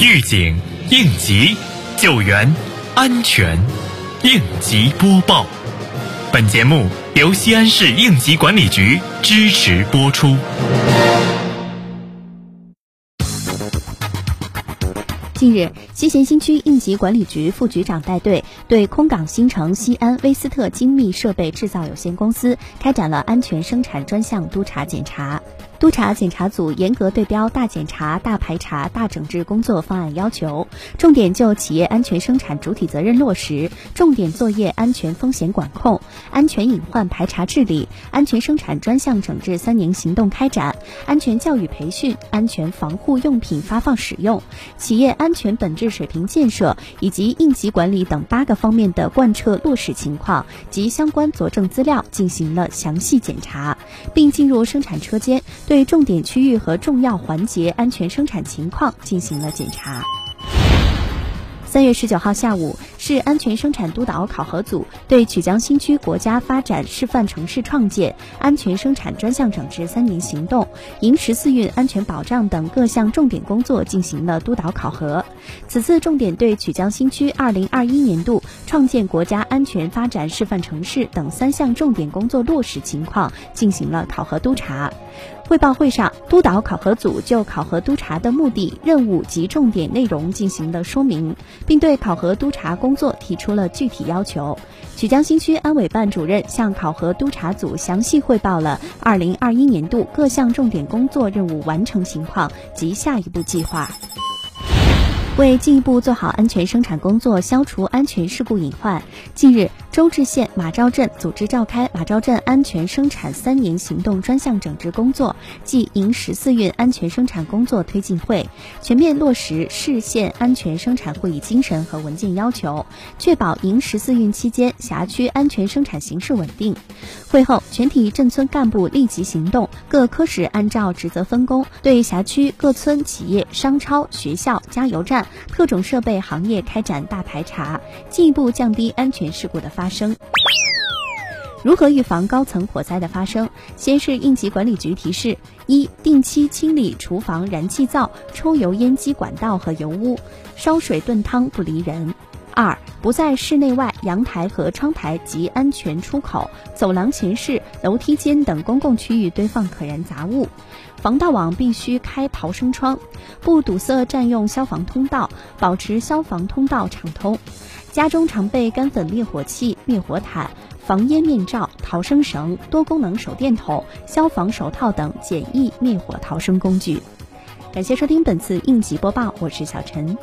预警、应急、救援、安全，应急播报。本节目由西安市应急管理局支持播出。近日，西咸新区应急管理局副局长带队对空港新城西安威斯特精密设备制造有限公司开展了安全生产专项督查检查。督查检查组严格对标大检查、大排查、大整治工作方案要求，重点就企业安全生产主体责任落实、重点作业安全风险管控、安全隐患排查治理、安全生产专项整治三年行动开展、安全教育培训、安全防护用品发放使用、企业安全本质水平建设以及应急管理等八个方面的贯彻落实情况及相关佐证资料进行了详细检查，并进入生产车间对。重点区域和重要环节安全生产情况进行了检查。三月十九号下午，市安全生产督导考核组对曲江新区国家发展示范城市创建、安全生产专项整治三年行动、迎十四运安全保障等各项重点工作进行了督导考核。此次重点对曲江新区二零二一年度创建国家安全发展示范城市等三项重点工作落实情况进行了考核督查。汇报会上，督导考核组就考核督查的目的、任务及重点内容进行了说明，并对考核督查工作提出了具体要求。曲江新区安委办主任向考核督查组详细汇报了2021年度各项重点工作任务完成情况及下一步计划。为进一步做好安全生产工作，消除安全事故隐患，近日，周至县马昭镇组织召开马昭镇安全生产三年行动专项整治工作暨迎十四运安全生产工作推进会，全面落实市县安全生产会议精神和文件要求，确保迎十四运期间辖区安全生产形势稳定。会后，全体镇村干部立即行动，各科室按照职责分工，对辖区各村、企业、商超、学校、加油站。特种设备行业开展大排查，进一步降低安全事故的发发生。如何预防高层火灾的发生？先是应急管理局提示：一、定期清理厨房燃气灶、抽油烟机管道和油污，烧水炖汤不离人；二、不在室内外、阳台和窗台及安全出口、走廊前室、楼梯间等公共区域堆放可燃杂物。防盗网必须开逃生窗，不堵塞占用消防通道，保持消防通道畅通。家中常备干粉灭火器、灭火毯、防烟面罩、逃生绳、多功能手电筒、消防手套等简易灭火逃生工具。感谢收听本次应急播报，我是小陈。